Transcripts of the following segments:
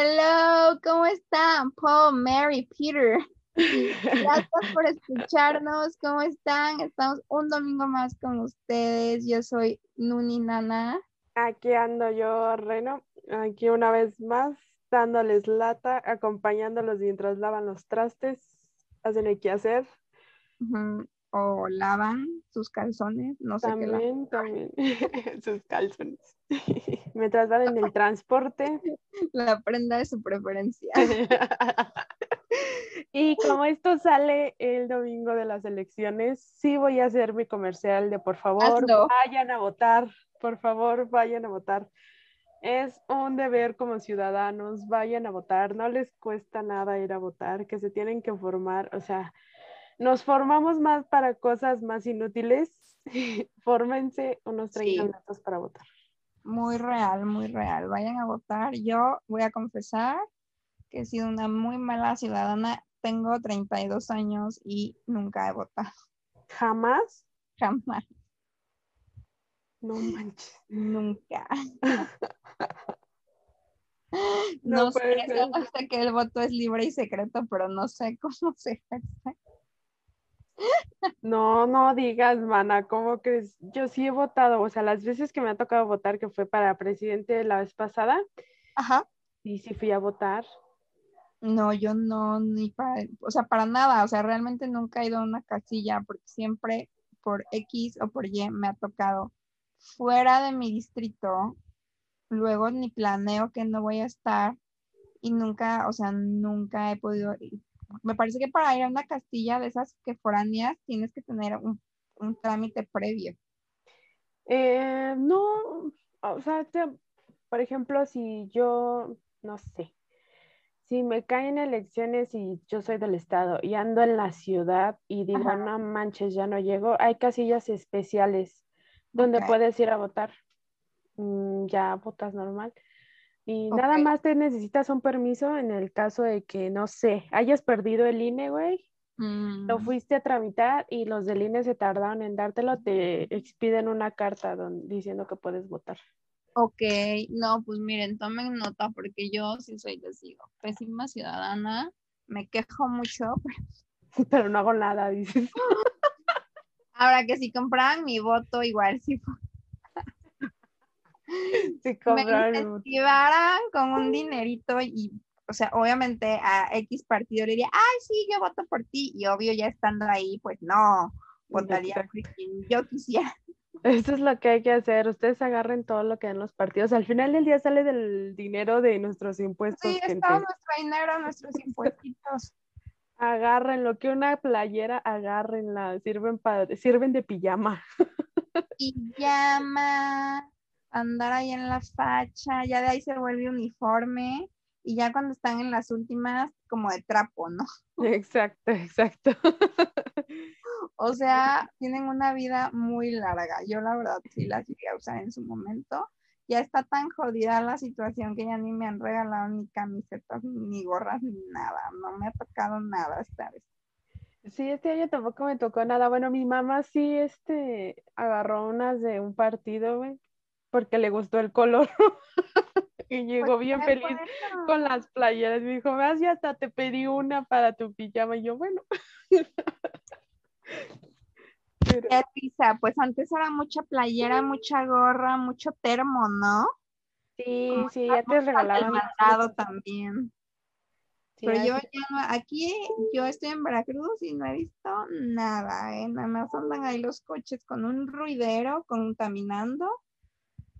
Hello, ¿cómo están? Paul, Mary, Peter. Gracias por escucharnos. ¿Cómo están? Estamos un domingo más con ustedes. Yo soy Nuni Nana. Aquí ando yo, Reno. Aquí una vez más, dándoles lata, acompañándolos mientras lavan los trastes, hacen el que hacer. O lavan sus calzones, no sé también, qué. También, sus calzones. mientras van en el transporte. La prenda de su preferencia. y como esto sale el domingo de las elecciones, sí voy a hacer mi comercial de por favor, vayan a votar, por favor, vayan a votar. Es un deber como ciudadanos, vayan a votar, no les cuesta nada ir a votar, que se tienen que formar, o sea, nos formamos más para cosas más inútiles, fórmense unos 30 minutos para votar. Muy real, muy real, vayan a votar. Yo voy a confesar que he sido una muy mala ciudadana, tengo 32 años y nunca he votado. ¿Jamás? Jamás. No manches. Nunca. no, sé, sé que el voto es libre y secreto, pero no sé cómo se hace. No, no digas, mana, ¿cómo crees? Yo sí he votado, o sea, las veces que me ha tocado votar, que fue para presidente la vez pasada, Ajá. y sí fui a votar. No, yo no, ni para, o sea, para nada, o sea, realmente nunca he ido a una casilla porque siempre por X o por Y me ha tocado fuera de mi distrito, luego ni planeo que no voy a estar y nunca, o sea, nunca he podido, me parece que para ir a una castilla de esas que foráneas tienes que tener un, trámite previo. Eh, no, o sea, por ejemplo, si yo, no sé, si me caen elecciones y yo soy del estado y ando en la ciudad y digo, no manches, ya no llego, hay casillas especiales donde puedes ir a votar. Mm, ya votas normal. Y nada más te necesitas un permiso en el caso de que, no sé, hayas perdido el INE, güey. Lo mm. fuiste a tramitar y los del INE se tardaron en dártelo, te expiden una carta diciendo que puedes votar. Ok, no, pues miren, tomen nota porque yo sí soy, les digo, pésima ciudadana, me quejo mucho. Pero no hago nada, dices. Ahora que si compraban mi voto, igual sí. si me incentivaran con un dinerito y, o sea, obviamente a X partido le diría, ay, sí, yo voto por ti. Y obvio, ya estando ahí, pues no, votaría por quien yo quisiera. Eso es lo que hay que hacer. Ustedes agarren todo lo que dan los partidos. Al final del día sale del dinero de nuestros impuestos. Sí, es todo nuestro dinero, nuestros impuestos agarren lo que una playera, agárrenla, sirven para, sirven de pijama. Pijama, andar ahí en la facha, ya de ahí se vuelve uniforme y ya cuando están en las últimas, como de trapo, ¿no? Exacto, exacto. O sea, tienen una vida muy larga. Yo la verdad sí las llegué a usar en su momento ya está tan jodida la situación que ya ni me han regalado ni camisetas, ni gorras, ni nada. No me ha tocado nada esta vez. Sí, este año tampoco me tocó nada. Bueno, mi mamá sí, este, agarró unas de un partido, güey, porque le gustó el color. y llegó pues bien feliz con las playeras. Me dijo, vas, ya hasta te pedí una para tu pijama. Y yo, bueno. Qué risa, pues antes era mucha playera, mucha gorra, mucho termo, ¿no? Sí, sí, ya te regalaban. mandado también. Pero yo ya no, aquí yo estoy en Veracruz y no he visto nada, ¿eh? Nada más andan ahí los coches con un ruidero, contaminando,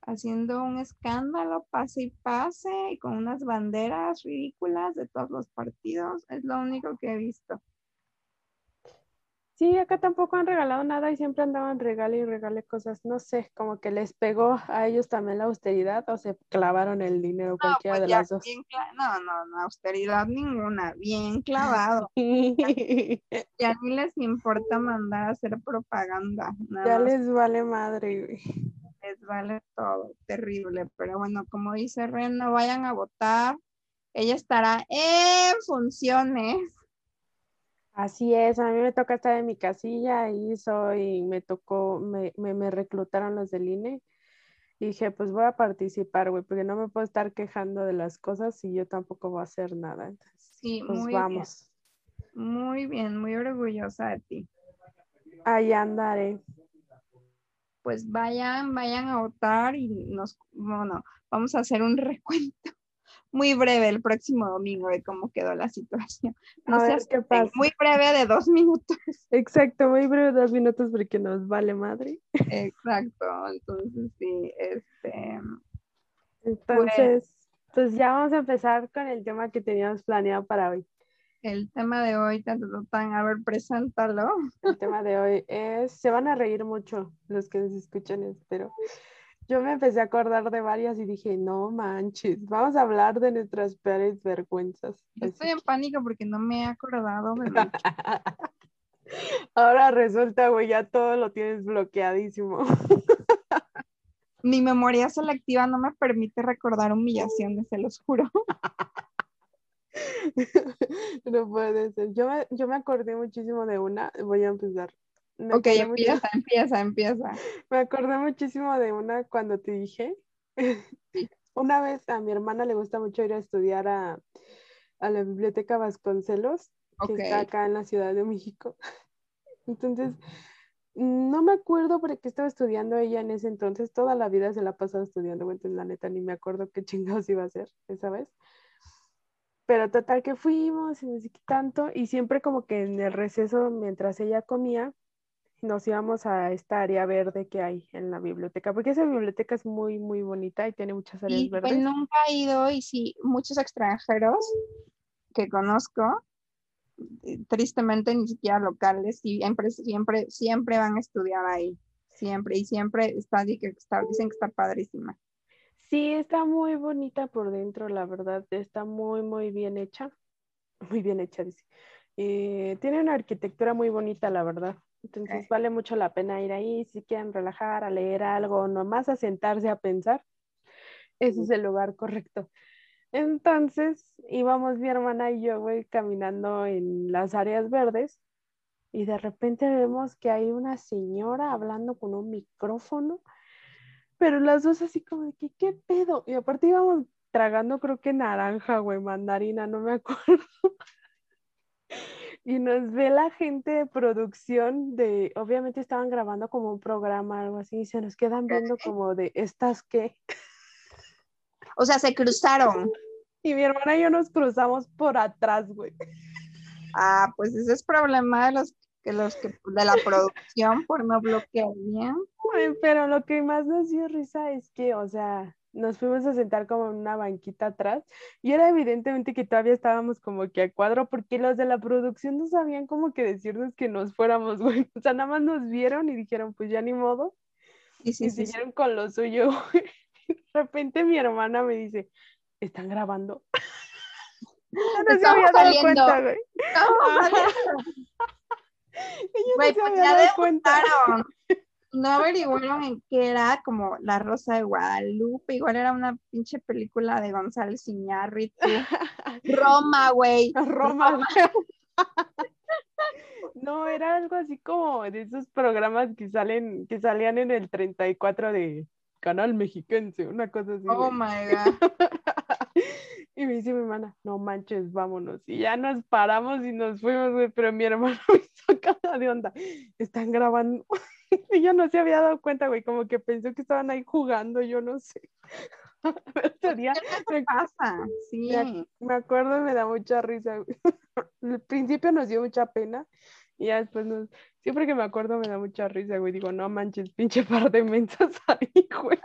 haciendo un escándalo, pase y pase, y con unas banderas ridículas de todos los partidos. Es lo único que he visto. Sí, acá tampoco han regalado nada y siempre andaban regale y regale cosas. No sé, como que les pegó a ellos también la austeridad o se clavaron el dinero, cualquiera pues de las dos. no, no, no, austeridad ninguna, bien clavado. ya ni les importa mandar a hacer propaganda. ya les vale madre, Les vale todo, terrible. Pero bueno, como dice Ren, no vayan a votar. Ella estará en funciones Así es, a mí me toca estar en mi casilla y soy, me tocó, me, me, reclutaron los del INE Y dije, pues voy a participar, güey, porque no me puedo estar quejando de las cosas y yo tampoco voy a hacer nada. Entonces, Sí, pues muy vamos. bien. Muy bien, muy orgullosa de ti. Ahí andaré. Pues vayan, vayan a votar y nos, bueno, vamos a hacer un recuento muy breve el próximo domingo de cómo quedó la situación. No A ver qué pasa. muy breve de dos minutos. Exacto, muy breve, dos minutos porque nos vale madre. Exacto, entonces sí, este, Entonces, pues ya vamos a empezar con el tema que teníamos planeado para hoy. El tema de hoy, tan, tan, a ver, preséntalo. El tema de hoy es, se van a reír mucho los que nos escuchan, espero. Yo me empecé a acordar de varias y dije, no manches, vamos a hablar de nuestras peores vergüenzas. Yo estoy en pánico porque no me he acordado. Ahora resulta, güey, ya todo lo tienes bloqueadísimo. Mi memoria selectiva no me permite recordar humillaciones, se los juro. No puede ser. Yo me, yo me acordé muchísimo de una, voy a empezar. Me Ok, acordé mucho- empieza, empieza, empieza. Me acordé muchísimo de una cuando te dije. Una vez a mi hermana le gusta mucho ir a estudiar a, a la biblioteca Vasconcelos, que Ok. está acá en la Ciudad de México. Entonces, no me acuerdo por qué estaba estudiando ella en ese entonces. Toda la vida se la ha pasado estudiando, entonces la neta ni me acuerdo qué chingados iba a hacer esa vez. Pero total que fuimos y no sé qué tanto, y siempre como que en el receso, mientras ella comía, nos íbamos a esta área verde que hay en la biblioteca, porque esa biblioteca es muy, muy bonita y tiene muchas áreas Y verdes. pues nunca he ido y sí, muchos extranjeros que conozco, eh, tristemente ni siquiera locales, siempre, siempre, siempre van a estudiar ahí, siempre, y siempre está- dicen que está padrísima. Sí, está muy bonita por dentro, la verdad, está muy, muy bien hecha. Muy bien hecha, dice. Eh, tiene una arquitectura muy bonita, la verdad. Entonces vale mucho la pena ir ahí si quieren relajar, a leer algo, nomás a sentarse a pensar. Ese es el lugar correcto. Entonces íbamos mi hermana y yo, güey, caminando en las áreas verdes y de repente vemos que hay una señora hablando con un micrófono, pero las dos así como de que, ¿qué pedo? Y aparte íbamos tragando creo que naranja, güey, mandarina, no me acuerdo. Y nos ve la gente de producción de, obviamente estaban grabando como un programa, algo así, y se nos quedan viendo como de, ¿estas qué? O sea, se cruzaron. Y mi hermana y yo nos cruzamos por atrás, güey. Ah, pues ese es problema de los que los que de la producción por no bloquear bien. Ay, Pero lo que más nos dio risa es que, o sea, nos fuimos a sentar como en una banquita atrás y era evidentemente que todavía estábamos como que a cuadro porque los de la producción no sabían como que decirnos que nos fuéramos, güey. O sea, nada más nos vieron y dijeron, pues ya ni modo, Sí, sí, y sí, siguieron con lo suyo. güey. De repente mi hermana me dice, ¿están grabando? No, no se había dado cuenta, güey. No, Güey, se pues ya debutaron. No averiguaron en qué era como La Rosa de Guadalupe, igual era una pinche película de González Iñárritu. Roma, güey. Roma. güey. No, era algo así como de esos programas que salen, que salían en el 34 de Canal Mexiquense, una cosa así. Oh güey. my god. Y me dice mi hermana, no manches, vámonos. Y ya nos paramos y nos fuimos, güey, pero mi hermana me sacaba de onda. Están grabando. Y yo no se había dado cuenta, güey, como que pensó que estaban ahí jugando, yo no sé. Ese día ¿Qué pasa? Sí. me, me acuerdo y me da mucha risa. güey. Al principio nos dio mucha pena y ya después nos... Siempre que me acuerdo me da mucha risa, güey. Digo, no manches, pinche par de mensas ahí, güey.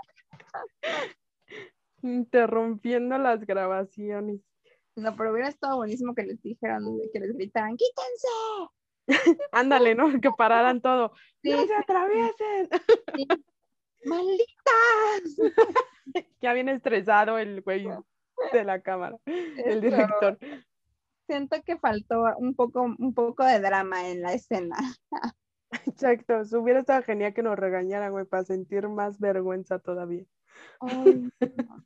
Interrumpiendo las grabaciones. No, pero hubiera estado buenísimo que les dijeran, que les gritaran, ¡quítense! Ándale, ¿no? Que pararan todo. Sí, ¡No se atraviesen! sí. ¡Malditas! Ya viene estresado el güey de la cámara, el director. Siento que faltó un poco, un poco de drama en la escena. Exacto, si hubiera estado genial que nos regañaran, güey, para sentir más vergüenza todavía. Ay, no.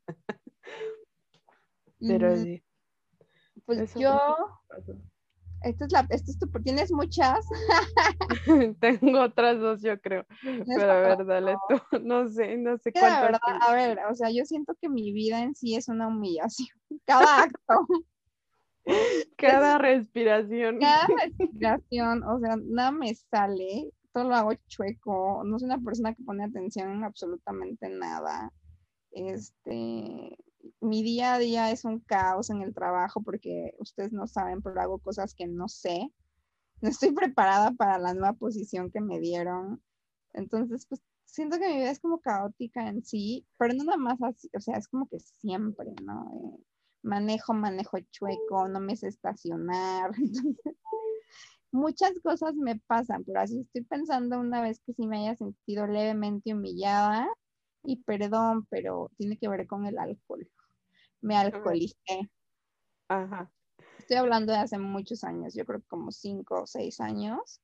Pero Mm, sí. Pues eso yo. Esta es la, esta es tu, ¿tienes muchas? Tengo otras dos, yo creo. Pero a ver, dale tú. No sé, no sé cuántas. Verdad, a ver, o sea, yo siento que mi vida en sí es una humillación. Cada acto. Cada respiración. Cada respiración, o sea, nada me sale, todo lo hago chueco, no soy una persona que pone atención en absolutamente nada. Este, mi día a día es un caos en el trabajo porque ustedes no saben, pero hago cosas que no sé. No estoy preparada para la nueva posición que me dieron. Entonces, pues siento que mi vida es como caótica en sí, pero no nada más así, o sea, es como que siempre, ¿no? Eh, manejo, manejo chueco, no me sé estacionar. muchas cosas me pasan, pero así estoy pensando una vez que sí me haya sentido levemente humillada y perdón, pero tiene que ver con el alcohol. Me alcoholicé. Ajá. Estoy hablando de hace muchos años, yo creo que como cinco o seis años.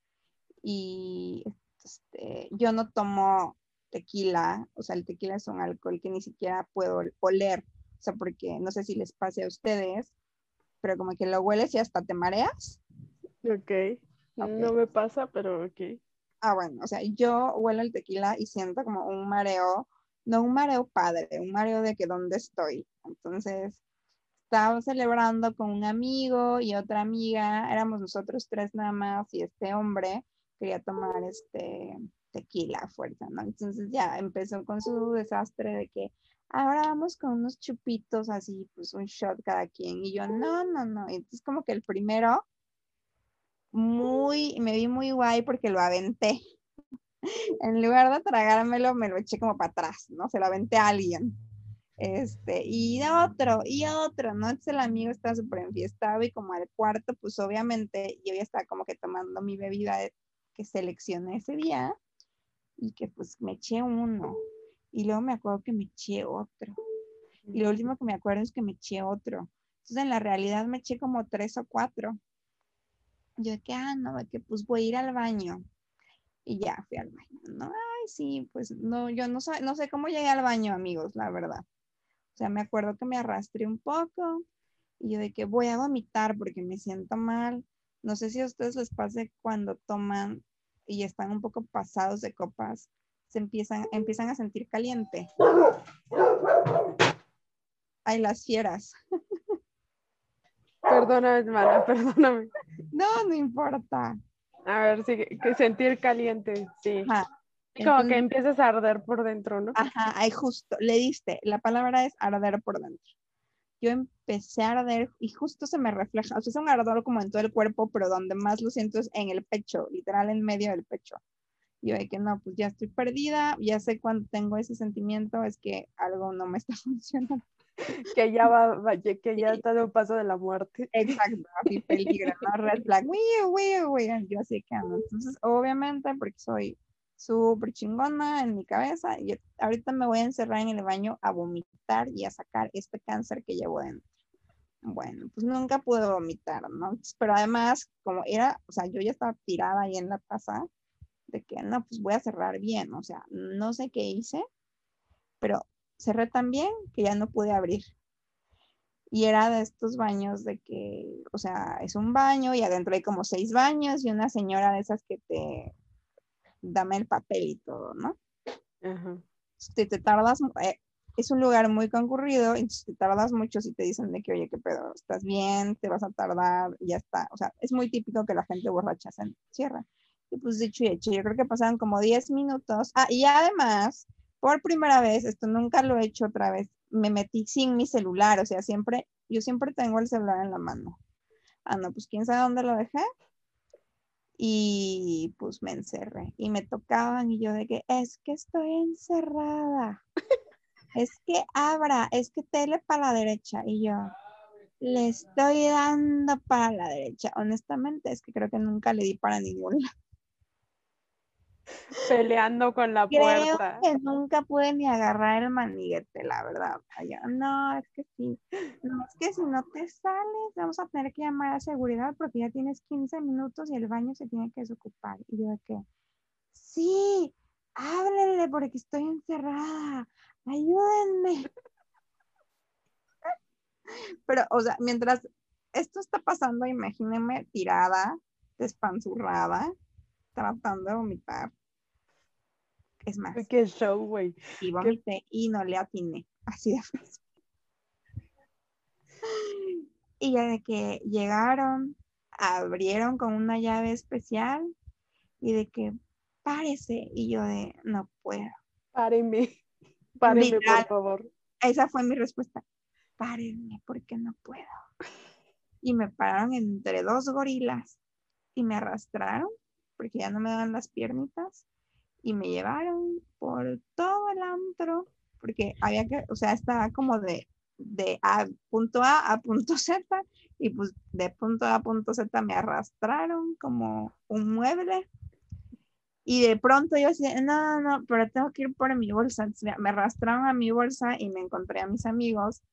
Y este, yo no tomo tequila, o sea, el tequila es un alcohol que ni siquiera puedo oler, o sea, porque no sé si les pase a ustedes, pero como que lo hueles y hasta te mareas. Ok. okay. No me pasa, pero ok. Ah, bueno, o sea, yo huelo el tequila y siento como un mareo no un mareo padre, un mareo de que dónde estoy. Entonces, estaba celebrando con un amigo y otra amiga, éramos nosotros tres nada más y este hombre quería tomar este tequila fuerza, ¿no? Entonces ya empezó con su desastre de que ahora vamos con unos chupitos así, pues un shot cada quien. Y yo, no, no, no. Entonces como que el primero, muy, me vi muy guay porque lo aventé en lugar de tragármelo, me lo eché como para atrás, ¿no? Se lo aventé a alguien. Este, y otro, y otro, ¿no? Entonces el amigo estaba súper enfiestado y como al cuarto, pues obviamente yo ya estaba como que tomando mi bebida que seleccioné ese día y que pues me eché uno. Y luego me acuerdo que me eché otro. Y lo último que me acuerdo es que me eché otro. Entonces en la realidad me eché como tres o cuatro. Yo de que, ah, no, de que pues voy a ir al baño y ya fui al baño, ¿no? Ay, sí, pues no, yo no, sé, no sé cómo llegué al baño, amigos, la verdad. O sea, me acuerdo que me arrastré un poco y yo de que voy a vomitar porque me siento mal. No sé si a ustedes les pase cuando toman y están un poco pasados de copas, se empiezan, empiezan a sentir caliente. Ay, las fieras. Perdóname, hermana, perdóname. No, no importa. A ver, sí, que sentir caliente, sí. Como que empiezas a arder por dentro, ¿no? Ajá, ahí justo, le diste, la palabra es arder por dentro. Yo empecé a arder y justo se me refleja, o sea, es un ardor como en todo el cuerpo, pero donde más lo siento es en el pecho, literal en medio del pecho. Y yo de que no, pues ya estoy perdida, ya sé cuando tengo ese sentimiento, es que algo no me está funcionando. que ya va, que ya está de un paso de la muerte. Exacto, así peligro, ¿no? Red flag, yo así que ando. Entonces, obviamente, porque soy súper chingona en mi cabeza, y ahorita me voy a encerrar en el baño a vomitar y a sacar este cáncer que llevo dentro. Bueno, pues nunca pude vomitar, ¿no? Pero además, como era, o sea, yo ya estaba tirada ahí en la taza, de que no, pues voy a cerrar bien, o sea, no sé qué hice, pero cerré también que ya no pude abrir. Y era de estos baños de que, o sea, es un baño y adentro hay como seis baños y una señora de esas que te dame el papel y todo, ¿no? Te, te, tardas, eh, es un lugar muy concurrido, entonces te tardas mucho si te dicen de que, oye, qué pedo, estás bien, te vas a tardar, y ya está. O sea, es muy típico que la gente borracha se cierra. Y pues dicho y hecho, yo creo que pasaron como 10 minutos. Ah, y además, por primera vez, esto nunca lo he hecho otra vez, me metí sin mi celular, o sea, siempre, yo siempre tengo el celular en la mano. Ah, no, pues quién sabe dónde lo dejé. Y pues me encerré y me tocaban y yo de que es que estoy encerrada. es que abra, es que tele para la derecha. Y yo le estoy dando para la derecha. Honestamente, es que creo que nunca le di para ninguna peleando con la puerta. que nunca pude ni agarrar el maniguete, la verdad. No, es que sí. No, es que si no te sales, vamos a tener que llamar a seguridad porque ya tienes 15 minutos y el baño se tiene que desocupar. Y yo que, sí, háblenle porque estoy encerrada. Ayúdenme. Pero, o sea, mientras esto está pasando, imagínense tirada, despanzurrada, tratando de vomitar. Es más. Qué show, güey. Y vomité y no le atiné. Así de fácil. Y ya de que llegaron, abrieron con una llave especial y de que párese. Y yo de, no puedo. Páreme. Páreme, por favor. Esa fue mi respuesta. Párenme porque no puedo. Y me pararon entre dos gorilas y me arrastraron porque ya no me dan las piernitas y me llevaron por todo el antro porque había que, o sea, estaba como de, de a punto A a punto Z y pues de punto A a punto Z me arrastraron como un mueble y de pronto yo decía, no, no, no, pero tengo que ir por mi bolsa. Me arrastraron a mi bolsa y me encontré a mis amigos,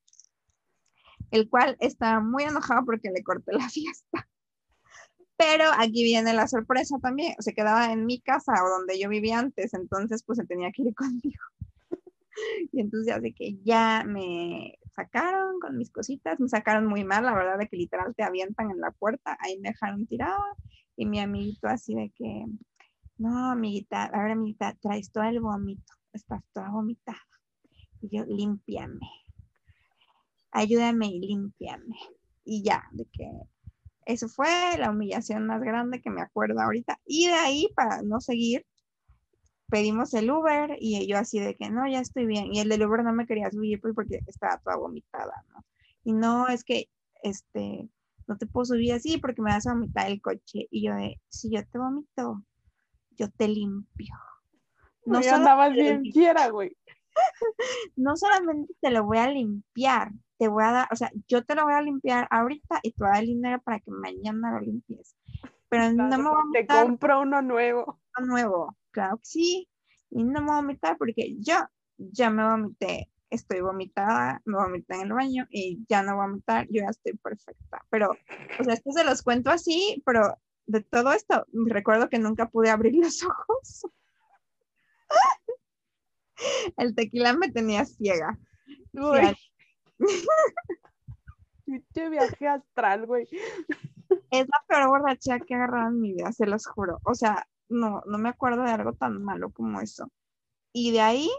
el cual estaba muy enojado porque le corté la fiesta. Pero aquí viene la sorpresa también. Se quedaba en mi casa o donde yo vivía antes, entonces pues se tenía que ir conmigo. Y entonces así que ya me sacaron con mis cositas, me sacaron muy mal, la verdad de que literal te avientan en la puerta, ahí me dejaron tirada y mi amiguito así de que, no, amiguita, a ver, amiguita, traes todo el vómito, estás toda vomitada. Y yo, límpiame, ayúdame y límpiame. Y ya, de que eso fue la humillación más grande que me acuerdo ahorita. Y de ahí, para no seguir, pedimos el Uber y yo así de que no, ya estoy bien. Y el del Uber no me quería subir pues, porque estaba toda vomitada, ¿no? Y no, es que, este, no te puedo subir así porque me vas a vomitar el coche. Y yo de, si yo te vomito, yo te limpio. No andabas bien quiera, güey. no solamente te lo voy a limpiar, te voy a dar, o sea, yo te lo voy a limpiar ahorita y te voy a dar dinero para que mañana lo limpies. Pero no me voy a Te compro uno nuevo. Uno nuevo, claro que sí. Y no me voy a vomitar porque yo ya me vomité. Estoy vomitada, me vomité en el baño y ya no voy a vomitar, yo ya estoy perfecta. Pero, o sea, esto se los cuento así, pero de todo esto, recuerdo que nunca pude abrir los ojos. El tequila me tenía ciega. Uy. Te viaje astral, güey. Es la peor borrachera que he en mi vida, se los juro. O sea, no, no me acuerdo de algo tan malo como eso. Y de ahí,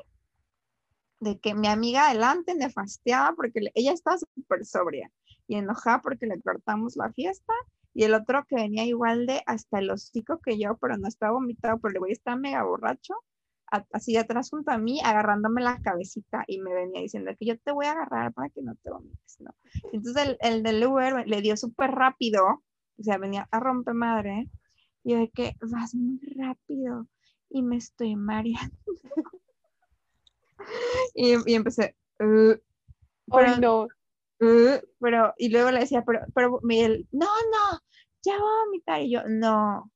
de que mi amiga adelante me fastiaba porque ella estaba súper sobria y enojada porque le cortamos la fiesta y el otro que venía igual de hasta el hocico que yo, pero no estaba vomitado, pero el güey estaba mega borracho, así atrás junto a mí, agarrándome la cabecita y me venía diciendo que yo te voy a agarrar para que no te vomites, ¿no? Entonces el, el del Uber le dio súper rápido, o sea, venía a romper madre, y yo de que vas muy rápido y me estoy mareando. y, y, empecé, uh, pero, no. Uh, pero, y luego le decía, pero, pero Miguel, no, no, ya voy a vomitar. Y yo, no,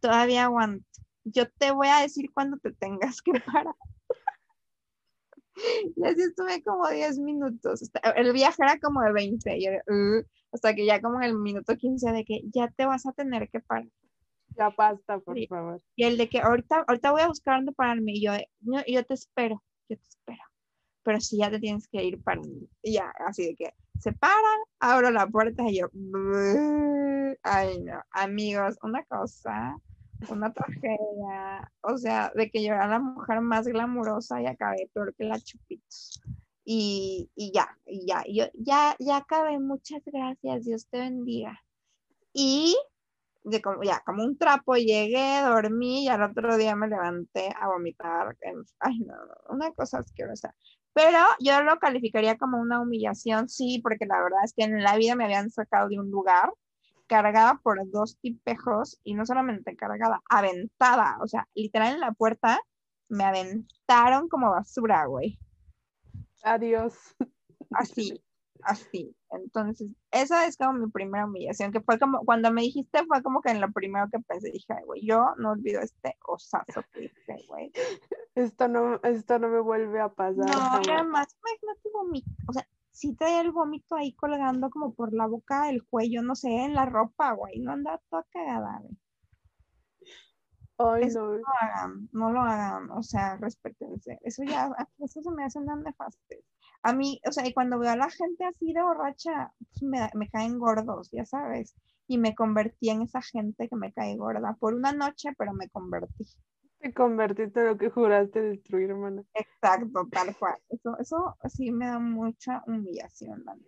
todavía aguanto. Yo te voy a decir cuando te tengas que parar. y así estuve como 10 minutos. El viaje era como de 20. Y uh", hasta que ya como en el minuto 15 de que ya te vas a tener que parar. Ya basta, por favor. Y el de que ahorita, ahorita voy a buscar dónde pararme. Y yo, yo, yo te espero, yo te espero pero si ya te tienes que ir para y ya, así de que se para, abro la puerta y yo, ay no, amigos, una cosa, una tragedia, o sea, de que yo era la mujer más glamurosa y acabé peor que la chupitos. Y, y ya, y ya, yo ya, ya acabé, muchas gracias, Dios te bendiga. Y de como, ya, como un trapo llegué, dormí y al otro día me levanté a vomitar. Ay, no, una cosa asquerosa. Pero yo lo calificaría como una humillación, sí, porque la verdad es que en la vida me habían sacado de un lugar cargada por dos tipejos y no solamente cargada, aventada, o sea, literal en la puerta me aventaron como basura, güey. Adiós. Así, así. Entonces, esa es como mi primera humillación, que fue como, cuando me dijiste, fue como que en lo primero que pensé, dije, güey, yo no olvido este osazo que hice, güey. Esto no, esto no me vuelve a pasar. No, además, imagínate o sea, sí traía el vómito ahí colgando como por la boca, el cuello, no sé, en la ropa, güey, no andaba toda cagada, güey. Ay, no. no. lo hagan, no lo hagan, o sea, respétense. Eso ya, eso se me hace una nefaste. A mí, o sea, y cuando veo a la gente así de borracha, pues me, me caen gordos, ya sabes. Y me convertí en esa gente que me cae gorda por una noche, pero me convertí. Te convertiste en lo que juraste destruir, hermana. Exacto, tal cual. Eso, eso sí me da mucha humillación, man.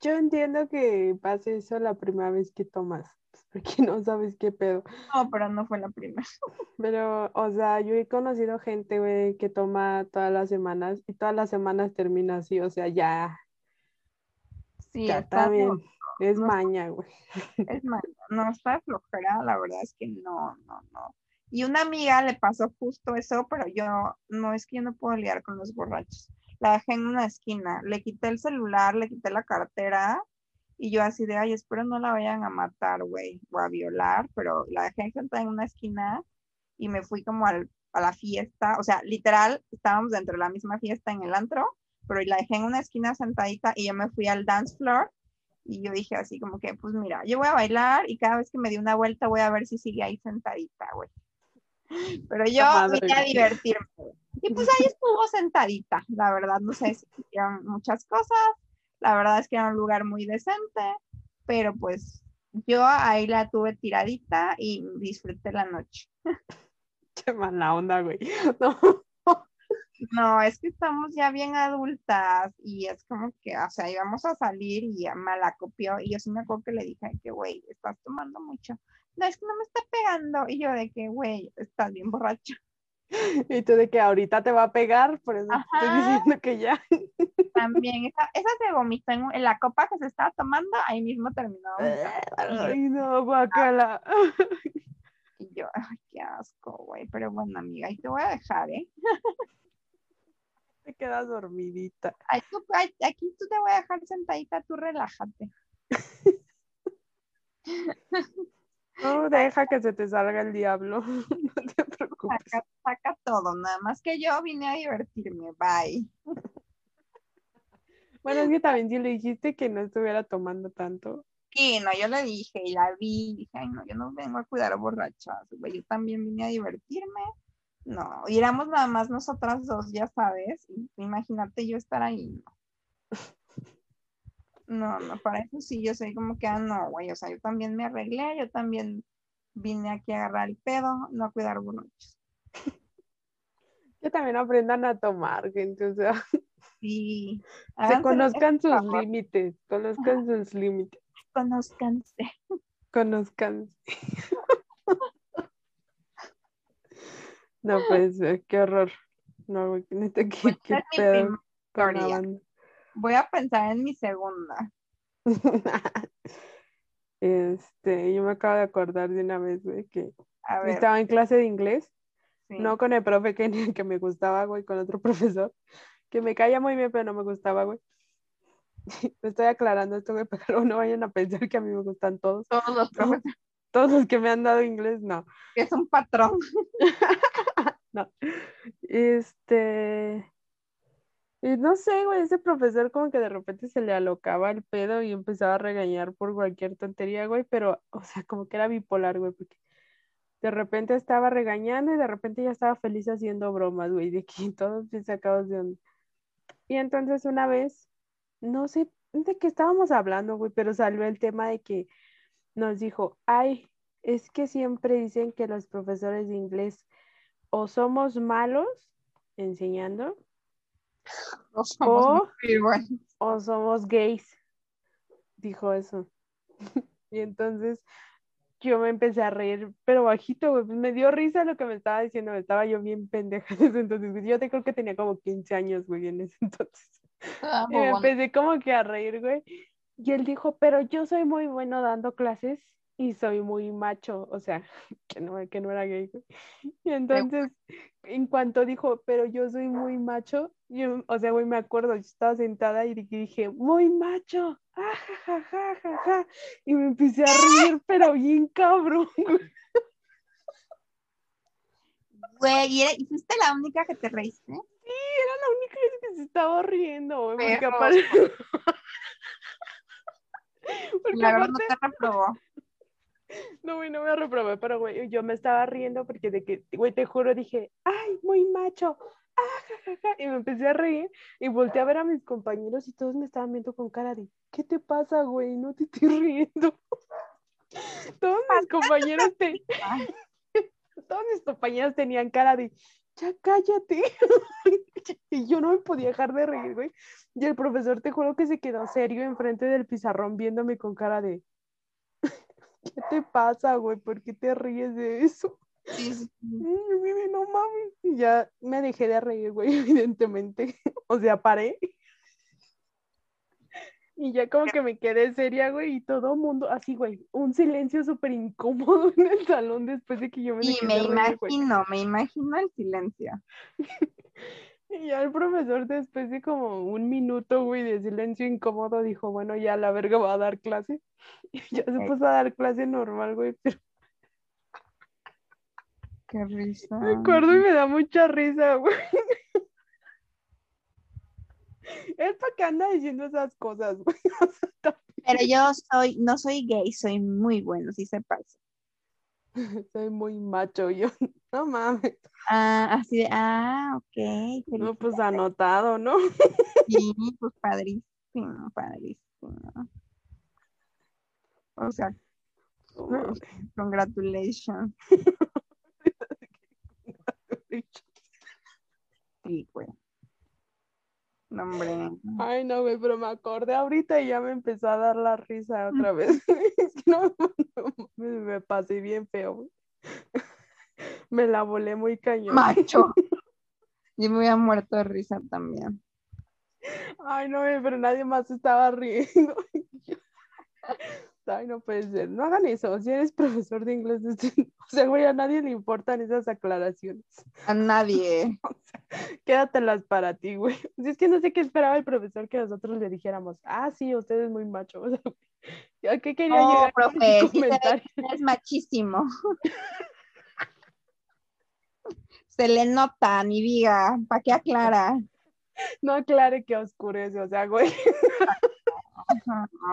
Yo entiendo que pase eso la primera vez que tomas, pues, porque no sabes qué pedo. No, pero no fue la primera. Pero, o sea, yo he conocido gente, güey, que toma todas las semanas y todas las semanas termina así, o sea, ya, Sí, ya está bien. Es no- maña, güey. es más, no está flojera, la verdad es que no, no, no. Y una amiga le pasó justo eso, pero yo, no es que yo no puedo lidiar con los borrachos. La dejé en una esquina, le quité el celular, le quité la cartera y yo así de, ay, espero no la vayan a matar, güey, o a violar, pero la dejé sentada en una esquina y me fui como al- a la fiesta, o sea, literal, estábamos dentro de la misma fiesta en el antro, pero la dejé en una esquina sentadita y yo me fui al dance floor y yo dije así como que, pues mira, yo voy a bailar y cada vez que me dé una vuelta voy a ver si sigue ahí sentadita, güey. Pero yo vine a divertirme. Y pues ahí estuvo sentadita, la verdad, no sé si hicieron muchas cosas, la verdad es que era un lugar muy decente, pero pues yo ahí la tuve tiradita y disfruté la noche. Qué mala onda, güey. No. No, es que estamos ya bien adultas y es como que, o sea, íbamos a salir y me la copió y yo sí me acuerdo que le dije que, güey, estás tomando mucho. No, es que no me está pegando. Y yo de que, güey, estás bien borracha. Y tú de que ahorita te va a pegar, por eso te estoy Ajá. diciendo que ya. También, esa, esa se vomitó en, en la copa que se estaba tomando, ahí mismo terminó. vomitando. Ay, no, guacala. Y yo, ay, qué asco, güey. Pero bueno, amiga, ahí te voy a dejar, ¿eh? Te quedas dormidita. Ahí tú- ahí- aquí tú te voy a dejar sentadita, tú relájate. No, deja que se te salga el diablo. No te preocupes. Saca, saca todo, nada más que yo vine a divertirme, bye. Bueno, es que también si le dijiste que no estuviera tomando tanto. Sí, no, yo le dije y la vi, dije, ay, no, yo no vengo a cuidar a borrachas, güey, yo también vine a divertirme. No, y éramos nada más nosotras dos, ya sabes, y imagínate yo estar ahí, no. No, no, para eso sí, yo soy como que, ah, no, güey, o sea, yo también me arreglé, yo también vine aquí a agarrar el pedo, no a cuidar borrachos. Que también aprendan a tomar, gente. O sea, Y se conozcan sus límites. Conozcan sus límites. conózcanse. Conozcan. No, pues, eh, qué horror. No, güey, neta, qué, Pues, qué pedo Voy a pensar en mi segunda. Este, yo me acabo de acordar de una vez, güey, que A ver, estaba en clase de inglés, sí. no con el profe que, que me gustaba, güey, con otro profesor, que me caía muy bien, pero no me gustaba, güey. Me estoy aclarando esto, güey, pero no vayan a pensar que a mí me gustan todos. todos los profesores, Todos los que me han dado inglés, no. es un patrón. No. Este. Y no sé, güey, ese profesor como que de repente se le alocaba el pedo y empezaba a regañar por cualquier tontería, güey, pero, o sea, como que era bipolar, güey, porque de repente estaba regañando y de repente ya estaba feliz haciendo bromas, güey, de que todos bien sacados de. Y entonces una vez, no sé de qué estábamos hablando, güey, pero salió el tema de que nos dijo, ay, es que siempre dicen que los profesores de inglés o somos malos enseñando No somos o, o somos gays. Dijo eso. Y entonces yo me empecé a reír, pero bajito, güey. pues me dio risa lo que me estaba diciendo. Estaba yo bien pendeja en ese entonces. Yo te creo que tenía como 15 años, güey, en ese entonces. Ah, Y me bobón. empecé como que a reír, güey. Y él dijo, pero yo soy muy bueno dando clases y soy muy macho, o sea, que no, que no era gay. Y entonces, en cuanto dijo, pero yo soy muy macho, yo, o sea, güey, me acuerdo, yo estaba sentada y dije, muy macho, ah, ja, ja, ja. Y me empecé a reír, pero bien cabrón, güey. ¿y, fuiste la única que te reíste? Era la única que se estaba riendo, güey, porque aparte... porque La verdad no aparte- te reprobó. No, güey, no me reprobé, pero, güey, yo me estaba riendo porque de que, güey, te juro, dije, ay, muy macho, ah, y me empecé a reír y volteé a ver a mis compañeros y todos me estaban viendo con cara de, ¿qué te pasa, güey? No te estoy riendo. Todos mis compañeros te... todos mis compañeros tenían cara de, ya cállate. y yo no me podía dejar de reír, güey. Y el profesor, te juro que se quedó serio enfrente del pizarrón viéndome con cara de, ¿qué te pasa, güey? ¿Por qué te ríes de eso? Sí, sí. no mames. Y ya me dejé de reír, güey, evidentemente. O sea, paré. Y ya como que me quedé seria, güey, y todo mundo, así, güey, un silencio súper incómodo en el salón después de que yo me Y me imagino, me imagino el silencio. y ya el profesor después de como un minuto, güey, de silencio incómodo, dijo, bueno, ya la verga va a dar clase. Y ya se puso a dar clase normal, güey, pero... Qué risa. Me acuerdo y me da mucha risa, güey. Es para que anda diciendo esas cosas, güey. Pero yo soy, no soy gay, soy muy bueno, si se pasa. Soy muy macho, yo, no mames. Ah, así de, ah, ok. No, pues anotado, ¿no? Sí, pues padrísimo, padrísimo. O sea, congratulations. Sí, güey. No, hombre. Ay, no, güey, pero me acordé ahorita y ya me empezó a dar la risa otra vez. que no, me, pasé bien feo. me la volé muy cañón. Macho. Yo me había muerto de risa también. Ay, no, pero nadie más estaba riendo. Ay, no puede ser. No hagan eso. Si eres profesor de inglés, o sea, güey, a nadie le importan esas aclaraciones. A nadie. quédatelas para ti, güey. Si es que no sé qué esperaba el profesor que nosotros le dijéramos. Ah, sí, usted es muy macho. O ¿A qué quería oh, llegar profe, es machísimo. Se le nota, ni diga. ¿Para qué aclara? No aclare que oscurece, o sea, güey.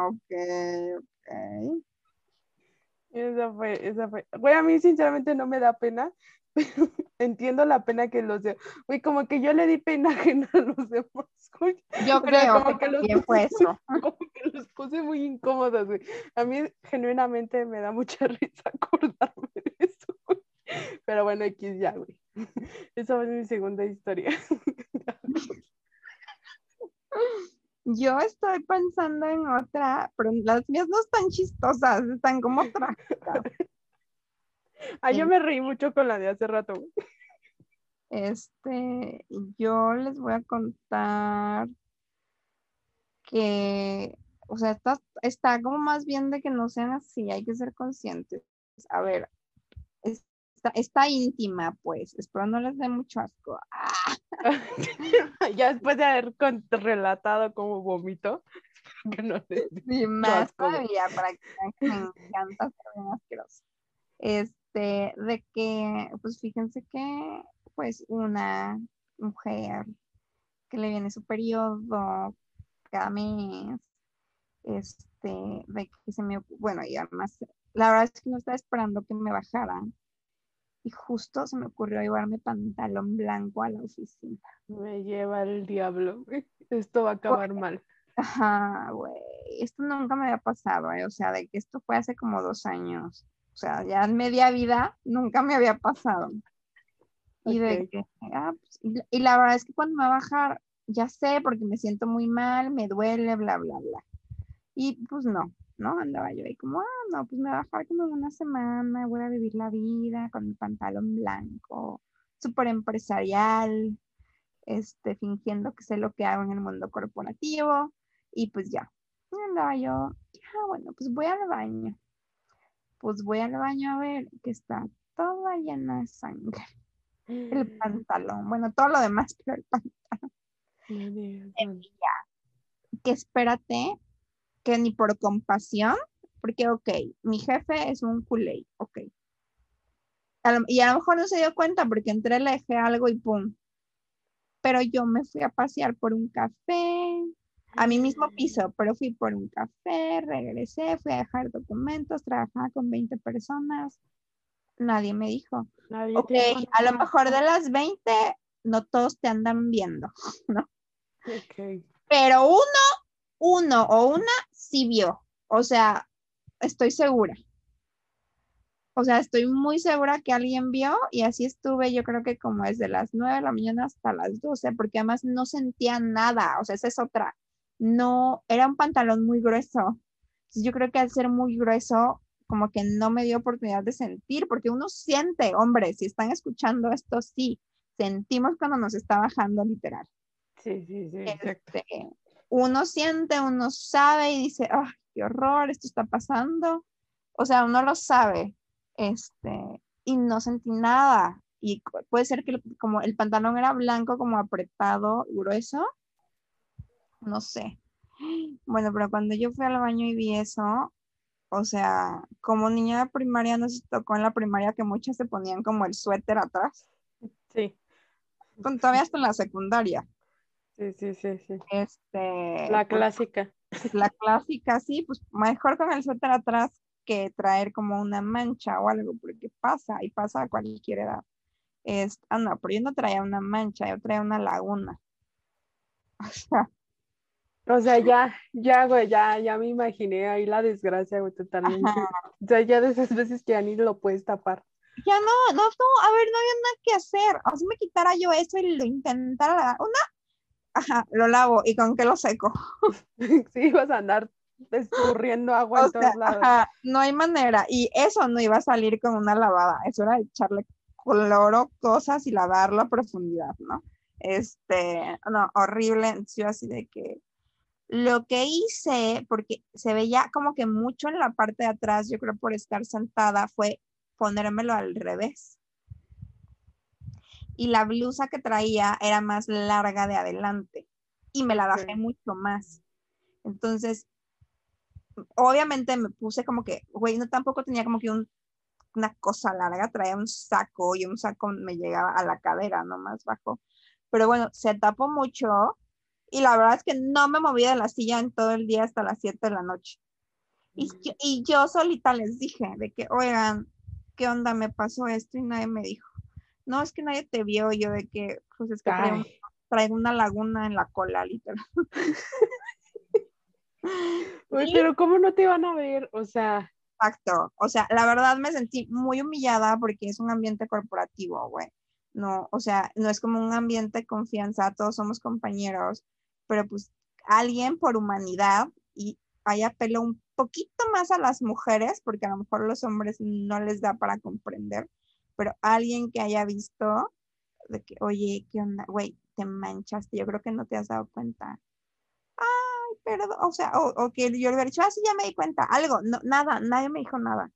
ok, esa fue, esa fue. Güey, a mí sinceramente no me da pena, pero entiendo la pena que los de, güey, como que yo le di pena ajena a los demás, güey. Yo creo como que, los fue eso. Como que los puse muy incómodos, güey. A mí genuinamente me da mucha risa acordarme de eso, güey. Pero bueno, X ya, güey. Esa fue mi segunda historia. Yo estoy pensando en otra, pero las mías no están chistosas, están como trágicas. ah, yo me reí mucho con la de hace rato. Este, yo les voy a contar que, o sea, está, está como más bien de que no sean así, hay que ser conscientes. A ver, está, íntima, pues. Espero no les dé mucho asco. Ah. ya después de haber relatado como vomito. Que no sí, más todavía para que me encanta ser asqueroso. Este, de que, pues fíjense que, pues, una mujer que le viene su periodo cada mes, este, de que se me, bueno, y además, la verdad es que no estaba esperando que me bajaran y justo se me ocurrió llevarme pantalón blanco a la oficina. Me lleva el diablo, Esto va a acabar mal. Ajá, güey. Esto nunca me había pasado, ¿eh? O sea, de que esto fue hace como dos años. O sea, ya en media vida nunca me había pasado. Y de que, ah, pues, y, la verdad es que cuando me va a bajar, ya sé, porque me siento muy mal, me duele, bla, bla, bla. Y pues no, ¿no? Andaba yo ahí como, ah, no, pues me voy a bajar como una semana, voy a vivir la vida con mi pantalón blanco, súper empresarial, este, fingiendo que sé lo que hago en el mundo corporativo, y pues ya, andaba yo, ah, bueno, pues voy al baño, pues voy al baño a ver que está toda llena de sangre, el pantalón, bueno, todo lo demás, pero el pantalón. que espérate, que ni por compasión, porque, ok, mi jefe es un culé, ok. y a lo mejor no se dio cuenta porque entré, le dejé algo y pum. Pero yo me fui a pasear por un café, a mi mismo piso, pero fui por un café, regresé, fui a dejar documentos, trabajaba con 20 personas, nadie me dijo. Nadie ok, a lo mejor de las 20, no todos te andan viendo, ¿no? Ok. Pero uno, uno o una sí vio. O sea, estoy segura. O sea, estoy muy segura que alguien vio y así estuve, yo creo que como desde las 9 de la mañana hasta las 12, porque además no sentía nada. O sea, esa es otra. No, era un pantalón muy grueso. Yo creo que al ser muy grueso, como que no me dio oportunidad de sentir, porque uno siente, hombre, si están escuchando esto, sí, sentimos cuando nos está bajando literal. Sí, sí, sí, exacto. Uno siente, uno sabe y dice, ¡ay, qué horror! Esto está pasando. O sea, uno lo sabe, este, y no sentí nada. Y puede ser que como el pantalón era blanco, como apretado, grueso, no sé. Bueno, pero cuando yo fui al baño y vi eso, o sea, como niña de primaria nos tocó en la primaria que muchas se ponían como el suéter atrás. Sí. Con, todavía hasta en la secundaria. Sí, sí, sí, sí. Este, La pues, clásica. la clásica, sí, pues mejor con el suéter atrás que traer como una mancha o algo, porque pasa y pasa a cualquier edad. Es, ah, no, pero yo no traía una mancha, yo traía una laguna. O sea, O sea, ya, ya, güey, ya, ya me imaginé ahí la desgracia, güey, totalmente. Ajá. O sea, ya de esas veces que ya ni lo puedes tapar. ya no, no, no, a ver, no había nada que hacer. O sea, me quitara yo eso y lo intentara, una, ajá, lo lavo y con qué lo seco. Sí, ibas a andar escurriendo agua O en todos lados. ajá, no hay manera. Y eso no iba a salir con una lavada. Eso era echarle cloro, cosas y lavarlo a profundidad, ¿no? Este, no, horrible. Yo así de que lo que hice, porque se veía como que mucho en la parte de atrás, yo creo por estar sentada, fue ponérmelo al revés. Y la blusa que traía era más larga de adelante y me la bajé mucho más. Entonces, obviamente me puse como que, güey, no tampoco tenía como que un- una cosa larga, traía un saco y un saco me llegaba a la cadera, no más bajo. Pero bueno, se tapó mucho y la verdad es que no me moví de la silla en todo el día hasta las 7 de la noche. Y, yo- y yo solita les dije de que, oigan, ¿qué onda? Me pasó esto y nadie me dijo. No, es que nadie te vio, yo de que, pues es que traigo, una laguna en la cola, literal. Sí. pero ¿cómo no te van a ver? O sea, Exacto. O sea, la verdad me sentí muy humillada porque es un ambiente corporativo, güey. No, o sea, no es como un ambiente de confianza, todos somos compañeros, pero pues alguien por humanidad y haya apelo un poquito más a las mujeres, porque a lo mejor los hombres no les da para comprender, pero alguien que haya visto de que, oye, ¿qué onda? Güey, te manchaste, yo creo que no te has dado cuenta. Ay, perdón, o sea, o, o que yo le hubiera dicho, ah, sí, ya me di cuenta, algo, no, nada, nadie me dijo nada,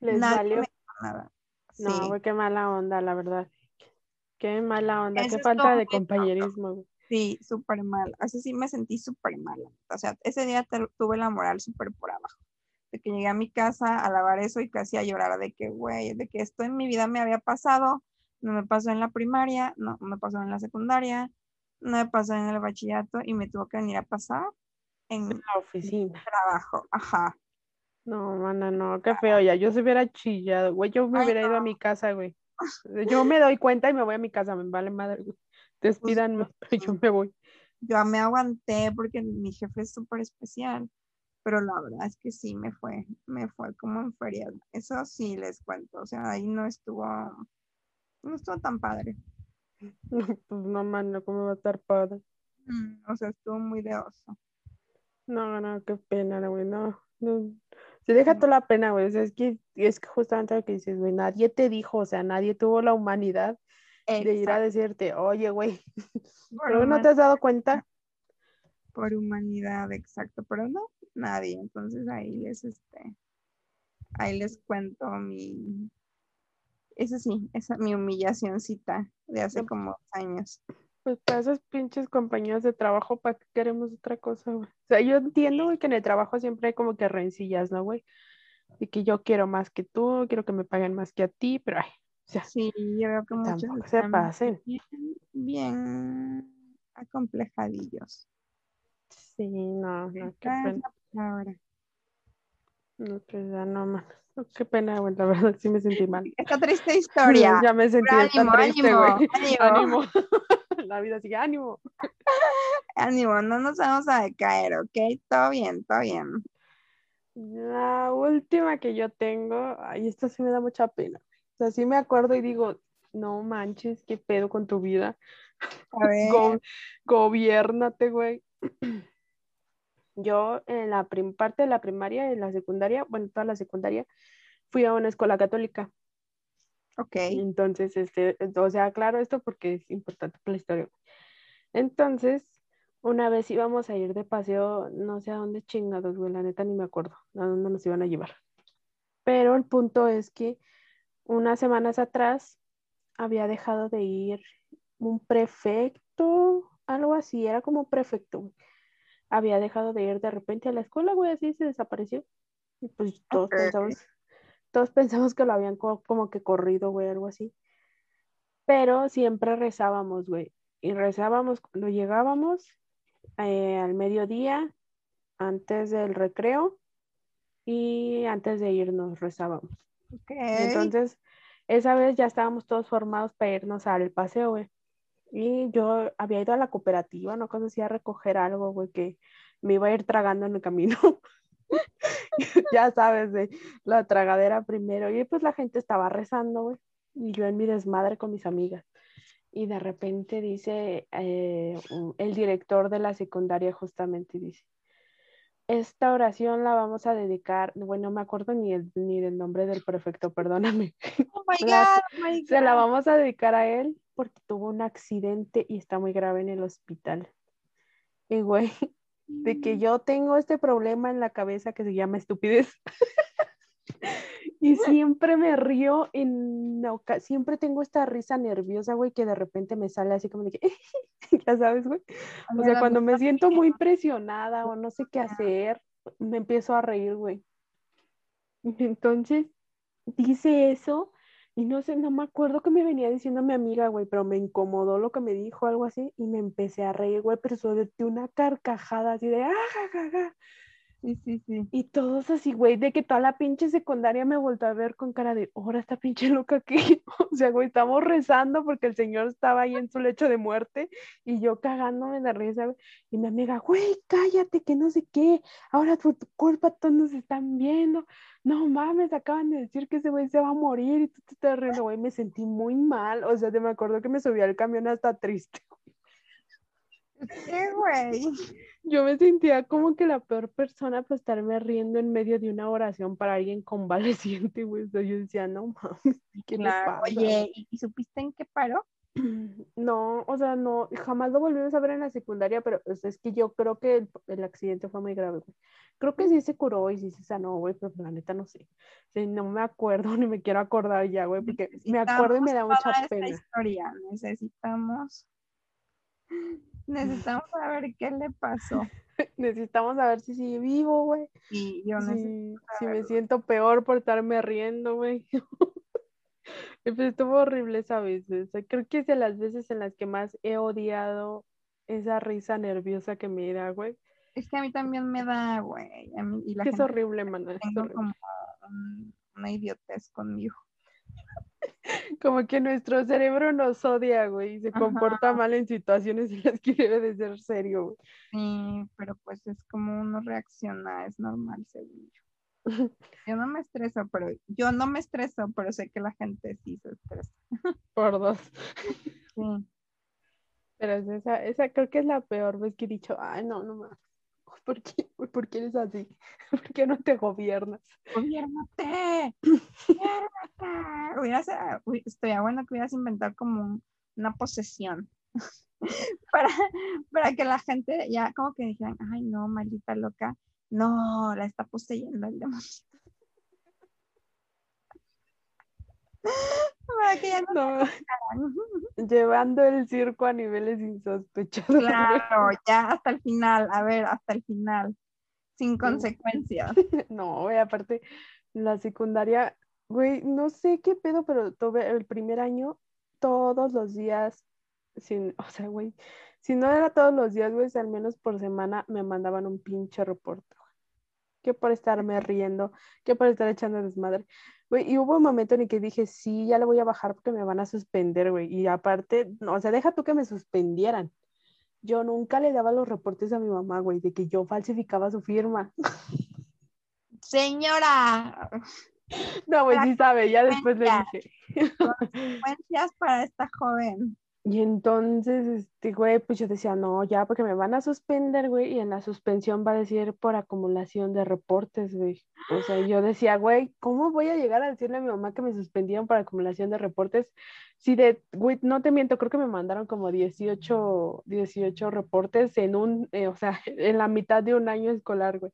les nadie valió. me dijo nada. Sí, No, güey, qué mala onda, la verdad. Qué mala onda, Eso qué falta de tonto. compañerismo. sí, súper mal, así sí me sentí súper mal, o sea, ese día tuve la moral súper por abajo, de que llegué a mi casa a lavar eso y casi a llorar, de que, güey, de que esto en mi vida me había pasado, no me pasó en la primaria, no me pasó en la secundaria, no me pasó en el bachillerato y me tuvo que venir a pasar en La oficina. trabajo, ajá. No, mana, no, qué feo, ya yo se hubiera chillado, güey, yo me Ay, hubiera ido a mi casa, güey. Yo me doy cuenta y me voy a mi casa, me vale madre, güey. Despídanme, pero yo me voy. Yo me aguanté porque mi jefe es súper especial, pero la verdad es que sí me fue, me fue como en feria. Eso sí les cuento, o sea, ahí no estuvo, no estuvo tan padre. Pues no, mano, ¿cómo va a estar padre? Mm, O sea, estuvo muy de oso. No, no, qué pena, güey, no, no. Se deja toda la pena, güey, o sea, es que es que justamente lo que dices, güey, nadie te dijo, o sea, nadie tuvo la humanidad de ir a decirte, oye, güey, por, ¿pero no te has dado cuenta? Por humanidad, exacto, pero no, nadie. Entonces ahí les, este, ahí les cuento mi, eso sí, esa mi humillacioncita de hace No. como años. Pues para esos pinches compañeros de trabajo, ¿para qué queremos otra cosa, güey? O sea, yo entiendo, güey, que en el trabajo siempre hay como que rencillas, ¿no, güey? Y que yo quiero más que tú, quiero que me paguen más que a ti, pero ay, o sea, Sí, yo creo que muchos se pasen. bien, bien acomplejadillos. Sí, no, no, qué pena. palabra. No, pues ya no, man. Qué pena, güey, la verdad sí me sentí mal. Esta triste historia. ya me sentí ánimo, triste, güey. ánimo, Ánimo. la vida sigue, ánimo. Ánimo, no nos vamos a decaer, ¿ok? Todo bien, todo bien. La última que yo tengo, ay, esta sí me da mucha pena. O sea, sí me acuerdo y digo, no manches, qué pedo con tu vida. A ver, Go- gobiérnate, güey. Yo en la prim- parte de la primaria y la secundaria, bueno, toda la secundaria, fui a una escuela católica. ok. Entonces, este, o sea, claro esto porque es importante para la historia. Entonces, una vez íbamos a ir de paseo, no sé a dónde chingados, güey, la neta ni me acuerdo a dónde nos iban a llevar. Pero el punto es que unas semanas atrás había dejado de ir un prefecto, algo así, era como prefecto, güey. Había dejado de ir de repente a la escuela, güey, así se desapareció. Y pues todos pensamos, todos pensamos que lo habían co- como que corrido, güey, algo así. Pero siempre rezábamos, güey. Y rezábamos cuando llegábamos eh, al mediodía, antes del recreo y antes de irnos rezábamos. Entonces, esa vez ya estábamos todos formados para irnos al paseo, güey. Y yo había ido a la cooperativa, no cosa así, a recoger algo, güey, que me iba a ir tragando en el camino. ya sabes, de la tragadera primero. Y pues la gente estaba rezando, güey. Y yo en mi desmadre con mis amigas. Y de repente dice eh, el director de la secundaria justamente dice, esta oración la vamos a dedicar, bueno, no me acuerdo ni, el- ni del nombre del prefecto, perdóname. Oh my God, oh my Se la God. vamos a dedicar a él porque tuvo un accidente y está muy grave en el hospital. Y güey, de que yo tengo este problema en la cabeza que se llama estupidez. y siempre me río en siempre tengo esta risa nerviosa, güey, que de repente me sale así como de que, ya sabes, güey. O sea, cuando me siento muy presionada o no sé qué hacer, me empiezo a reír, güey. Entonces, dice eso y no sé, no me acuerdo que me venía diciendo mi amiga, güey, pero me incomodó lo que me dijo, algo así, y me empecé a reír, güey, pero solté una carcajada así de, ah, ja, ja, ja". Sí, sí, sí. Y todos así, güey, de que toda la pinche secundaria me volvió a ver con cara de, ahora esta pinche loca aquí. O sea, güey, estamos rezando porque el señor estaba ahí en su lecho de muerte y yo cagándome de risa, güey. Y mi amiga, güey, cállate, que no sé qué. Ahora por tu culpa todos nos están viendo. No mames, acaban de decir que ese güey se va a morir y tú te estás riendo, güey. Me sentí muy mal. O sea, te me acuerdo que me subí al camión hasta triste. ¿Qué, güey? Yo me sentía como que la peor persona por estarme riendo en medio de una oración para alguien convaleciente, güey. Yo decía, no mames, ¿qué Claro. pasa? Oye, ¿y, supiste en qué paró? No, o sea, no, jamás lo volvimos a ver en la secundaria, pero o sea, es que yo creo que el, el accidente fue muy grave, güey. Creo que sí se curó y sí se sanó, güey, pero la neta no sé. O sea, no me acuerdo ni me quiero acordar ya, güey, porque me acuerdo y me da mucha pena. historia. Necesitamos. Necesitamos saber qué le pasó. Necesitamos saber si sigue vivo, güey. Yo necesito. Si, si me siento peor por estarme riendo, güey. Y pues estuvo horrible esa vez. creo que es de las veces en las que más he odiado esa risa nerviosa que me da, güey. Es que a mí también me da, güey. a mí- Y la es gente horrible, mana. es tengo horrible. como un- una idiotez conmigo. Como que nuestro cerebro nos odia, güey, y se Ajá. comporta mal en situaciones en las que debe de ser serio, güey. Sí, pero pues es como uno reacciona, es normal, según yo. Yo no me estreso, pero yo no me estreso, pero sé que la gente sí se estresa. Por dos. Sí. Pero es esa, esa creo que es la peor vez que he dicho, ay, no, no más. ¿Por qué? ¿Por qué eres así? ¿Por qué no te gobiernas? ¡Gobiérnate! Hubieras, estaría bueno que hubieras inventado como un- una posesión. para, para que la gente ya como que dijeran, ay no, maldita loca. No, la está poseyendo el demonio. para que ya no llevando el circo a niveles insospechados. Claro, ya hasta el final, a ver, hasta el final, sin consecuencias. No, güey, aparte, la secundaria, güey, no sé qué pedo, pero tuve el primer año, todos los días, sin, o sea, güey, si no era todos los días, güey, al menos por semana me mandaban un pinche reporte. Que por estarme riendo, que por estar echando desmadre. Güey, y hubo un momento en el que dije, sí, ya le voy a bajar porque me van a suspender, güey. Y aparte, no, o sea, deja tú que me suspendieran. Yo nunca le daba los reportes a mi mamá, güey, de que yo falsificaba su firma. Señora. No, güey, sí sabe, ya después le dije. Consecuencias para esta joven. Y entonces, este, güey, pues yo decía, no, ya, porque me van a suspender, güey, y en la suspensión va a decir por acumulación de reportes, güey. O sea, yo decía, güey, ¿cómo voy a llegar a decirle a mi mamá que me suspendieron por acumulación de reportes? Si de, güey, no te miento, creo que me mandaron como 18, 18 reportes en un, eh, o sea, en la mitad de un año escolar, güey.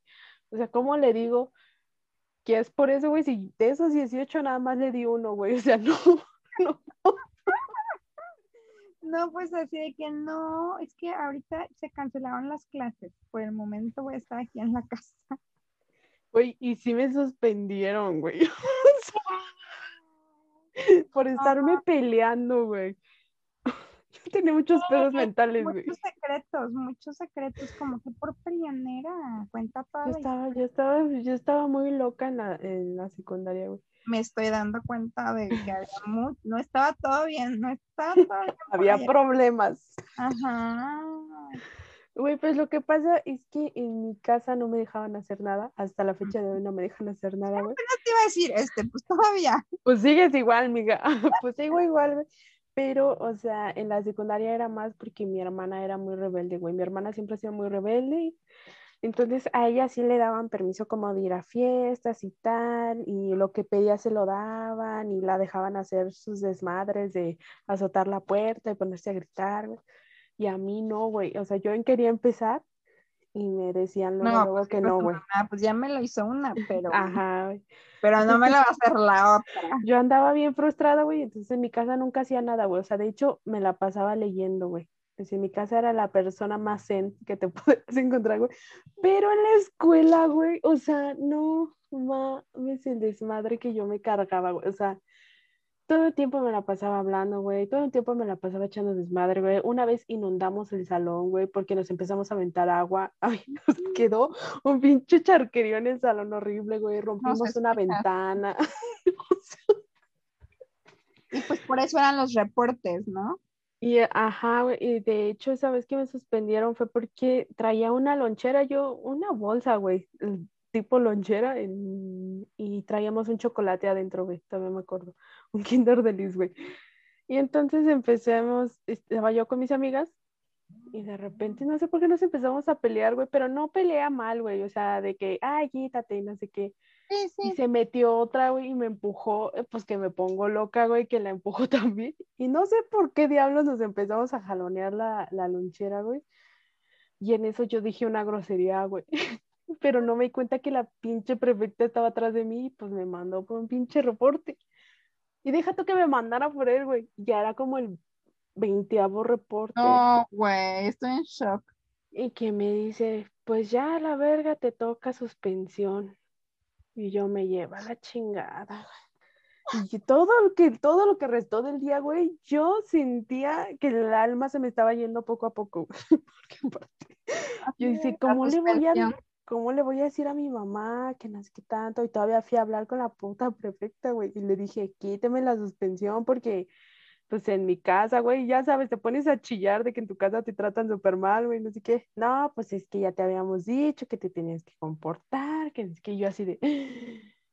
O sea, ¿cómo le digo que es por eso, güey? Si de esos 18 nada más le di uno, güey, o sea, no, no. No, pues así de que no, es que ahorita se cancelaron las clases. Por el momento voy a estar aquí en la casa. Güey, y sí me suspendieron, güey. Por estarme peleando, güey. Yo tenía muchos pedos mentales, güey. Muchos secretos, muchos secretos, como que por peleonera. Cuenta todo. Yo estaba, yo estaba, yo estaba muy loca en la, en la secundaria, güey me estoy dando cuenta de que había no estaba todo bien, no estaba todo bien. había problemas. Ajá. Güey, pues lo que pasa es que en mi casa no me dejaban hacer nada. Hasta la fecha de hoy no me dejan hacer nada, güey. No te iba a decir, este, pues todavía. Pues sigues igual, amiga. pues sigo igual, güey. Pero, o sea, en la secundaria era más porque mi hermana era muy rebelde, güey. Mi hermana siempre ha sido muy rebelde. Entonces a ella sí le daban permiso como de ir a fiestas y tal, y lo que pedía se lo daban y la dejaban hacer sus desmadres de azotar la puerta y ponerse a gritar. Y a mí no, güey. O sea, yo quería empezar y me decían luego, pues, que no, güey. pues ya me lo hizo una, pero. Ajá, Pero no me la va a hacer la otra. Yo andaba bien frustrada, güey, entonces en mi casa nunca hacía nada, güey. O sea, de hecho, me la pasaba leyendo, güey. Pues en mi casa era la persona más zen que te puedes encontrar, güey. Pero en la escuela, güey, o sea, no mames el desmadre que yo me cargaba, güey. O sea, todo el tiempo me la pasaba hablando, güey. Todo el tiempo me la pasaba echando desmadre, güey. Una vez inundamos el salón, güey, porque nos empezamos a aventar agua. Ay, nos quedó un pinche charquerío en el salón horrible, güey. Rompimos una ventana. y pues por eso eran los reportes, ¿no? Y ajá, y de hecho esa vez que me suspendieron fue porque traía una lonchera, yo, una bolsa, güey, tipo lonchera, y traíamos un chocolate adentro, güey, también me acuerdo, un Kinder Delice, güey. Y entonces empecemos, estaba yo con mis amigas, y de repente, no sé por qué nos empezamos a pelear, güey, pero no pelea mal, güey, o sea, de que, ay, quítate y no sé qué. Y se metió otra, güey, y me empujó, eh, pues que me pongo loca, güey, que la empujó también. Y no sé por qué diablos nos empezamos a jalonear la, la lonchera, güey. Y en eso yo dije una grosería, güey. Pero no me di cuenta que la pinche prefecta estaba atrás de mí y pues me mandó por un pinche reporte. Y déjate que me mandara por él, güey. Ya era como el veinteavo reporte. No, güey, estoy en shock. Y que me dice, pues ya la verga te toca suspensión. Y yo me lleva la chingada, Y todo lo que, todo lo que restó del día, güey, yo sentía que el alma se me estaba yendo poco a poco. yo dije, ¿cómo le voy a ¿cómo le voy a decir a mi mamá que no es que tanto? Y todavía fui a hablar con la puta prefecta, güey. Y le dije, quíteme la suspensión porque pues en mi casa, güey, ya sabes, te pones a chillar de que en tu casa te tratan súper mal, güey, no sé qué. No, pues es que ya te habíamos dicho que te tenías que comportar, que es que yo así de...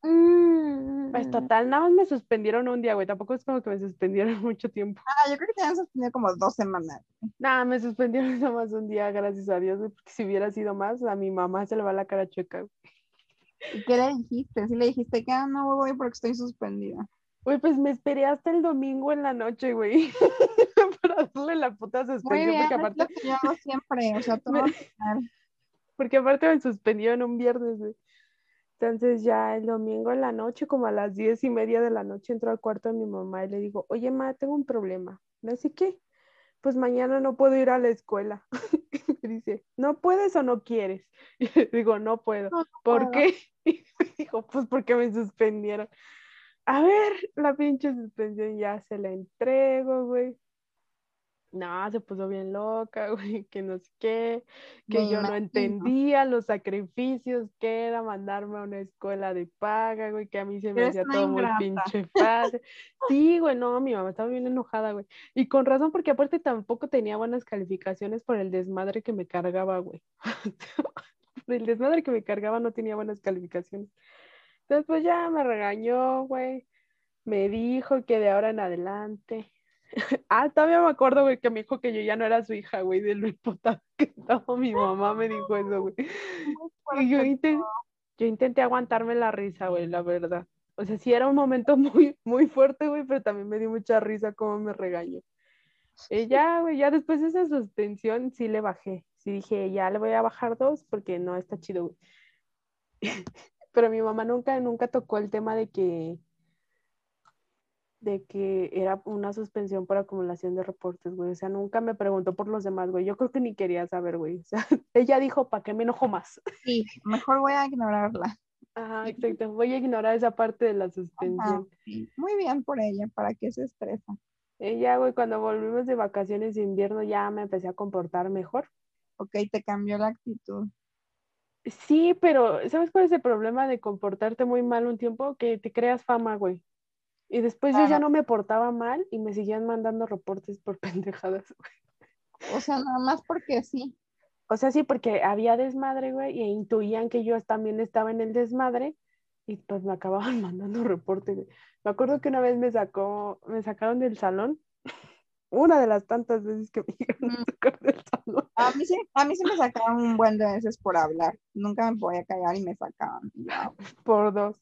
Pues mm. total, nada más me suspendieron un día, güey, tampoco es como que me suspendieron mucho tiempo. Ah, yo creo que te han suspendido como dos semanas. Nada, me suspendieron nada más un día, gracias a Dios, porque si hubiera sido más, a mi mamá se le va la cara chueca, güey. ¿Y qué le dijiste? Sí le dijiste que ah, no voy porque estoy suspendida. Güey, pues me esperé hasta el domingo en la noche, güey, para darle la puta suspensión. porque aparte... es lo que yo hago siempre, o sea, todo Porque aparte me suspendió en un viernes, güey. Entonces ya el domingo en la noche, como a las diez y media de la noche, entro al cuarto de mi mamá y le digo, oye, ma, tengo un problema. ¿No sé qué? Pues mañana no puedo ir a la escuela. dice, ¿no puedes o no quieres? Y le digo, no puedo. ¿Por qué? Y me dijo, pues porque me suspendieron a ver, la pinche suspensión ya se la entrego, güey. No, se puso bien loca, güey, que no sé qué, que yo no entendía los sacrificios que era mandarme a una escuela de paga, güey, que a mí se me hacía todo muy pinche fácil. Sí, güey, no, mi mamá estaba bien enojada, güey. Y con razón, porque aparte tampoco tenía buenas calificaciones por el desmadre que me cargaba, güey. el desmadre que me cargaba no tenía buenas calificaciones. Entonces, pues ya me regañó, güey. Me dijo que de ahora en adelante ah, todavía me acuerdo, güey, que me dijo que yo ya no era su hija, güey, de lo imputado que estaba mi mamá, me dijo eso, güey. Y yo, yo intenté aguantarme la risa, güey, la verdad. O sea, sí era un momento muy, muy fuerte, güey, pero también me dio mucha risa cómo me regañó. Y ya, güey, ya después de esa suspensión sí le bajé. Sí dije, ya le voy a bajar dos porque no está chido, güey. Pero mi mamá nunca, nunca tocó el tema de que, de que era una suspensión por acumulación de reportes, güey. O sea, nunca me preguntó por los demás, güey. Yo creo que ni quería saber, güey. O sea, ella dijo, ¿para qué me enojo más? Sí, mejor voy a ignorarla. Ajá, exacto. Voy a ignorar esa parte de la suspensión. Muy bien por ella, ¿para qué se estresa? Ella, güey, cuando volvimos de vacaciones de invierno ya me empecé a comportar mejor. Ok, te cambió la actitud. Sí, pero ¿sabes cuál es el problema de comportarte muy mal un tiempo? Que te creas fama, güey. Y después yo ya no me portaba mal y me seguían mandando reportes por pendejadas, güey. O sea, nada más porque sí. O sea, sí, porque había desmadre, güey, y intuían que yo también estaba en el desmadre y pues me acababan mandando reportes, güey. Me acuerdo que una vez me sacó, me sacaron del salón, una de las tantas veces que me llegaron a mm. sacar del salón. A mí, sí, a mí sí me sacaban un buen de veces por hablar. Nunca me podía callar y me sacaban. Por dos.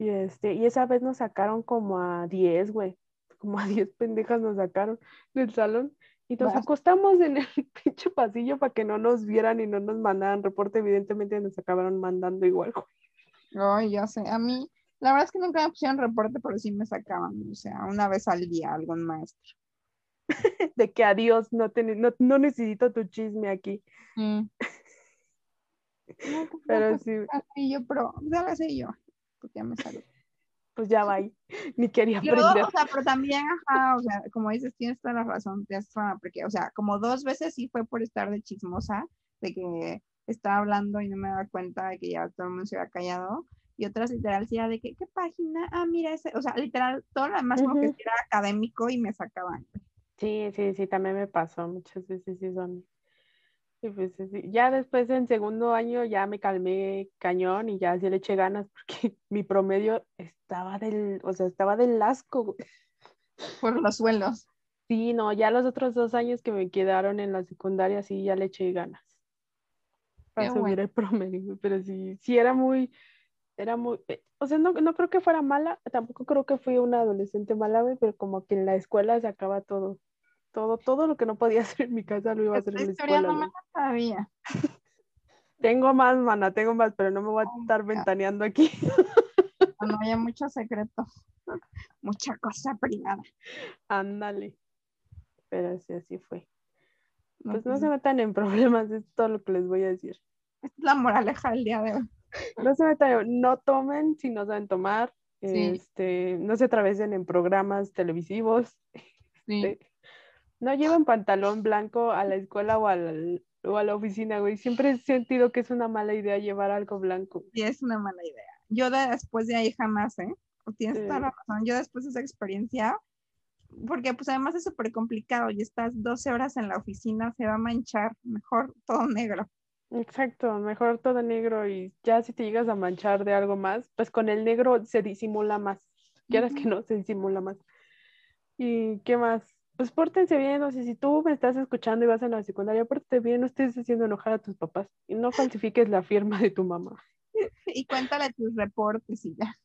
Y, este, y esa vez nos sacaron como a 10, güey. Como a 10 pendejas nos sacaron del salón. Y nos acostamos en el pinche pasillo para que no nos vieran y no nos mandaran reporte. Evidentemente nos acabaron mandando igual, güey. Ay, ya sé. A mí, la verdad es que nunca me pusieron reporte, pero sí me sacaban. O sea, una vez al día algún maestro. de que adiós, no, no, no, necesito tu chisme aquí. Mm. Pues, pero sí. Yo, pero ya lo sé yo pues ya me salió. Pues ya va ni quería aprender. o sea, pero también, ajá, o sea, como dices, tienes toda la razón, porque, o sea, como dos veces sí fue por estar de chismosa, de que estaba hablando y no me daba cuenta de que ya todo el mundo se había callado, y otras literal sí era de que, ¿qué página? Ah, mira ese, o sea, literal, todo lo demás como que era académico y me sacaban. Sí, sí, sí, también me pasó, muchas veces sí son pues, ya después en segundo año ya me calmé cañón y ya sí le eché ganas porque mi promedio estaba del, o sea, estaba del asco. Por los suelos. Sí, no, ya los otros dos años que me quedaron en la secundaria sí ya le eché ganas para subir el promedio, pero sí, sí era muy, era muy, eh, o sea, no, no creo que fuera mala, tampoco creo que fui una adolescente mala, pero como que en la escuela se acaba todo. Todo, todo lo que no podía hacer en mi casa lo iba a hacer en la escuela. No sabía. Tengo más, mana, tengo más, pero no me voy a estar ventaneando aquí. No haya mucho secreto, mucha cosa privada. Ándale. Pero sí, así fue. Pues no se metan en problemas, es todo lo que les voy a decir. es la moraleja del día de hoy. No se metan, no tomen si no saben tomar. Este, no se atravesen en programas televisivos. Sí. Este, no llevan pantalón blanco a la escuela o a la, o a la oficina, güey. Siempre he sentido que es una mala idea llevar algo blanco. Sí, es una mala idea. Yo después de ahí jamás, ¿eh? Tienes toda la razón. Yo después de esa experiencia, porque pues además es súper complicado y estás 12 horas en la oficina, se va a manchar. Mejor todo negro. Exacto, mejor todo negro y ya si te llegas a manchar de algo más, pues con el negro se disimula más. Quieras que no, se disimula más. ¿Y qué más? Pues pórtense bien, o sea, si tú me estás escuchando y vas a la secundaria, pórtate bien, no estés haciendo enojar a tus papás y no falsifiques la firma de tu mamá. Y cuéntale tus reportes y ya.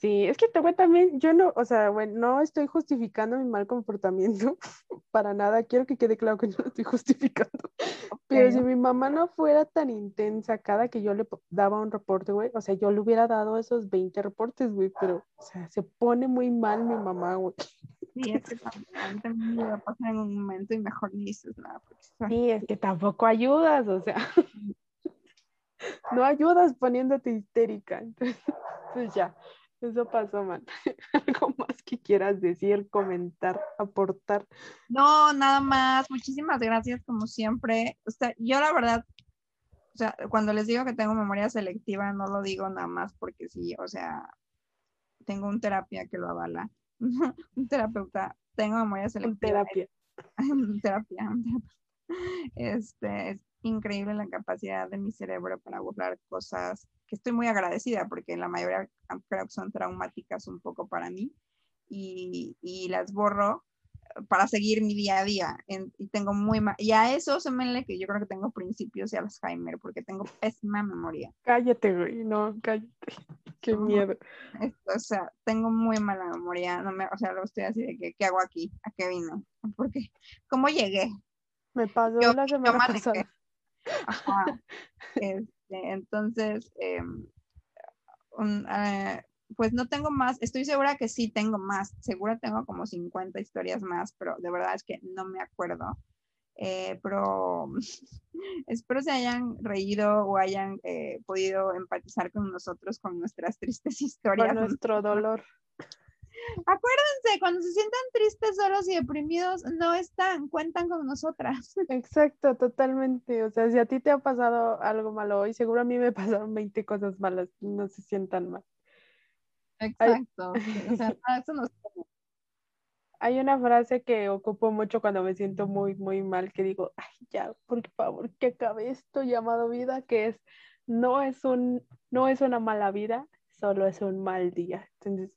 Sí, es que te voy también, yo no, o sea, bueno, no estoy justificando mi mal comportamiento para nada, quiero que quede claro que no lo estoy justificando, pero si mi mamá no fuera tan intensa cada que yo le daba un reporte, güey, o sea, yo le hubiera dado esos 20 reportes, güey, pero, o sea, se pone muy mal mi mamá, güey. Sí, es que también, me va a pasar en un momento y mejor ni dices nada. sí, es que tampoco ayudas, o sea, no ayudas poniéndote histérica. Entonces, pues ya, Eso pasó, man. Algo más que quieras decir, comentar, aportar. No, nada más. Muchísimas gracias, como siempre. O sea, yo la verdad, o sea, cuando les digo que tengo memoria selectiva, no lo digo nada más porque sí, o sea, tengo un terapia que lo avala. un terapeuta, tengo memoria selectiva. Terapia. terapia, Este, es increíble la capacidad de mi cerebro para borrar cosas que estoy muy agradecida porque la mayoría creo que son traumáticas un poco para mí y, y las borro para seguir mi día a día. y tengo muy y a eso se me que yo creo que tengo principios de Alzheimer porque tengo pésima memoria. Cállate, güey, no, cállate. Qué miedo. o sea, tengo muy mala memoria, no me, o sea, lo estoy así de que, ¿qué hago aquí? ¿A qué vino? Porque, ¿cómo llegué? Me pasó la semana pasada. Este, entonces, em, eh, pues no tengo más, estoy segura que sí tengo más, segura tengo como 50 historias más, pero de verdad es que no me acuerdo. Eh, pero espero se hayan reído o hayan eh, podido empatizar con nosotros con nuestras tristes historias. Con nuestro dolor. Acuérdense, cuando se sientan tristes, solos y deprimidos, no están, cuentan con nosotras. Exacto, totalmente. O sea, si a ti te ha pasado algo malo hoy, seguro a mí me pasaron 20 cosas malas, no se sientan mal. Exacto. O sea, eso no Hay una frase que ocupo mucho cuando me siento muy, muy mal, que digo, ay, ya, por favor, que acabe esto llamado vida, que es, no es, un, no es una mala vida, solo es un mal día. Entonces,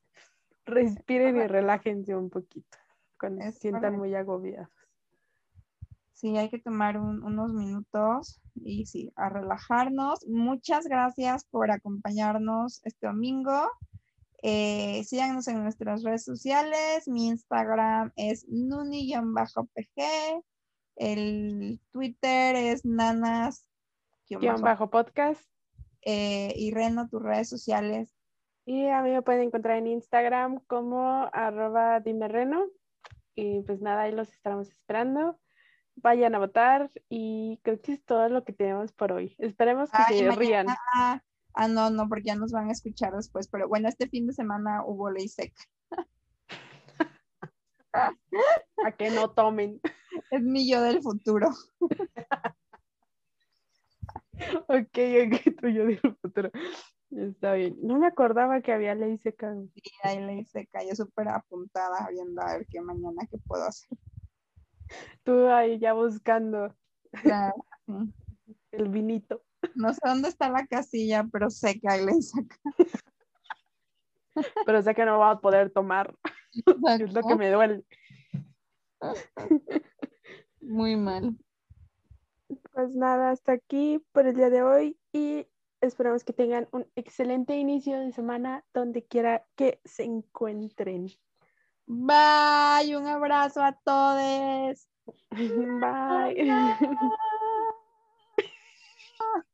respiren y relájense un poquito cuando se sientan muy agobiados. Sí, hay que tomar unos minutos y sí, a relajarnos. Muchas gracias por acompañarnos este domingo. Eh, síganos en nuestras redes sociales. Mi Instagram es nuni-pg. El Twitter es nanas-podcast. Eh, y Reno, tus redes sociales. Y a mí me pueden encontrar en Instagram como arroba dimerreno. Y pues nada, ahí los estaremos esperando. Vayan a votar y creo que es todo lo que tenemos por hoy. Esperemos que se rían. Ah, no, no, porque ya nos van a escuchar después. Pero bueno, este fin de semana hubo ley seca. a que no tomen. Es mi yo del futuro. ok, ok, tu yo del futuro. Está bien. No me acordaba que había ley seca. Sí, hay ley seca. Yo súper apuntada viendo a ver qué mañana qué puedo hacer. Tú ahí ya buscando. El vinito. No sé dónde está la casilla, pero sé que hay ley seca. Pero sé que no va a poder tomar. Es lo que me duele. Muy mal. Pues nada, hasta aquí por el día de hoy y Esperamos que tengan un excelente inicio de semana donde quiera que se encuentren. Bye, un abrazo a todos. Bye.